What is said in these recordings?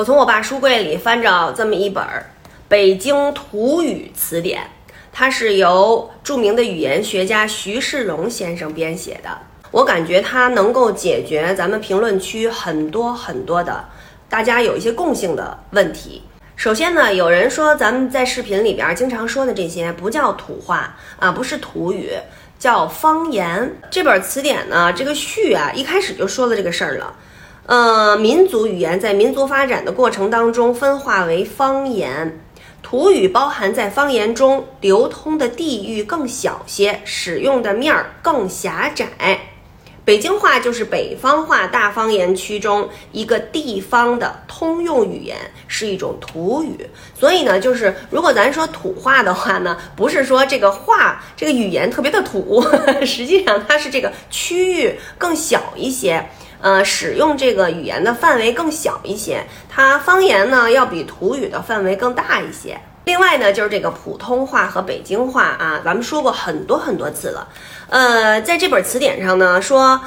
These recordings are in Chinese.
我从我爸书柜里翻着这么一本《北京土语词典》，它是由著名的语言学家徐世荣先生编写的。我感觉它能够解决咱们评论区很多很多的大家有一些共性的问题。首先呢，有人说咱们在视频里边经常说的这些不叫土话啊，不是土语，叫方言。这本词典呢，这个序啊，一开始就说了这个事儿了。呃，民族语言在民族发展的过程当中分化为方言，土语包含在方言中流通的地域更小些，使用的面儿更狭窄。北京话就是北方话大方言区中一个地方的通用语言，是一种土语。所以呢，就是如果咱说土话的话呢，不是说这个话这个语言特别的土，实际上它是这个区域更小一些。呃，使用这个语言的范围更小一些，它方言呢要比土语的范围更大一些。另外呢，就是这个普通话和北京话啊，咱们说过很多很多次了。呃，在这本词典上呢说。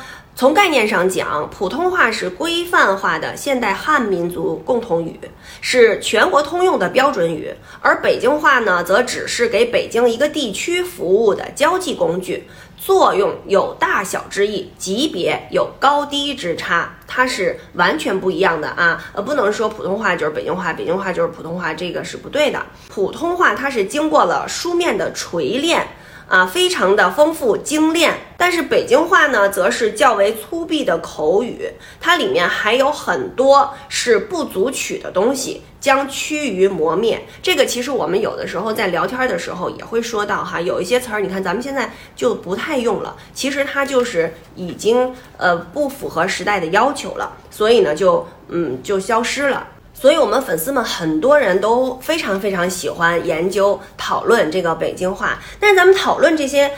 从概念上讲，普通话是规范化的现代汉民族共同语，是全国通用的标准语；而北京话呢，则只是给北京一个地区服务的交际工具，作用有大小之意，级别有高低之差，它是完全不一样的啊！呃，不能说普通话就是北京话，北京话就是普通话，这个是不对的。普通话它是经过了书面的锤炼。啊，非常的丰富精炼，但是北京话呢，则是较为粗鄙的口语，它里面还有很多是不足取的东西，将趋于磨灭。这个其实我们有的时候在聊天的时候也会说到哈，有一些词儿，你看咱们现在就不太用了，其实它就是已经呃不符合时代的要求了，所以呢就嗯就消失了。所以，我们粉丝们很多人都非常非常喜欢研究讨论这个北京话。但是，咱们讨论这些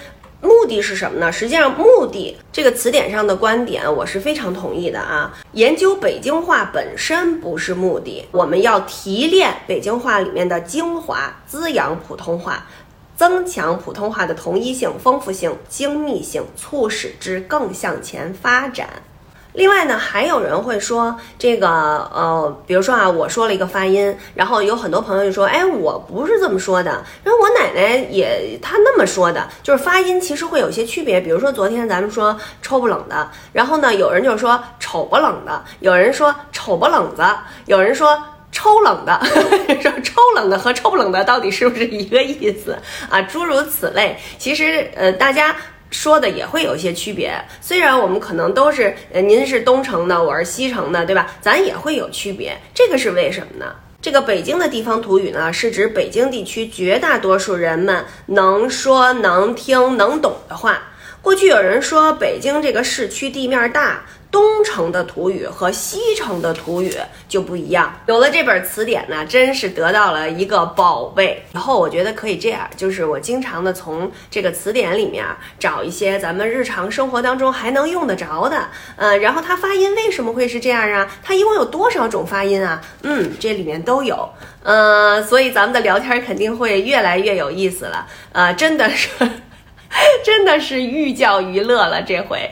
目的是什么呢？实际上，目的这个词典上的观点，我是非常同意的啊。研究北京话本身不是目的，我们要提炼北京话里面的精华，滋养普通话，增强普通话的统一性、丰富性、精密性，促使之更向前发展。另外呢，还有人会说这个，呃，比如说啊，我说了一个发音，然后有很多朋友就说，哎，我不是这么说的，因为我奶奶也她那么说的，就是发音其实会有些区别。比如说昨天咱们说抽不冷的，然后呢，有人就说丑不冷的，有人说丑不冷子，有人说抽冷的，说抽冷的和抽不冷的到底是不是一个意思啊？诸如此类，其实呃，大家。说的也会有一些区别，虽然我们可能都是，呃，您是东城的，我是西城的，对吧？咱也会有区别，这个是为什么呢？这个北京的地方土语呢，是指北京地区绝大多数人们能说、能听、能懂的话。过去有人说北京这个市区地面大。东城的土语和西城的土语就不一样。有了这本词典呢，真是得到了一个宝贝。以后我觉得可以这样，就是我经常的从这个词典里面找一些咱们日常生活当中还能用得着的，呃，然后它发音为什么会是这样啊？它一共有多少种发音啊？嗯，这里面都有，呃，所以咱们的聊天肯定会越来越有意思了。呃，真的是，真的是寓教于乐了这回。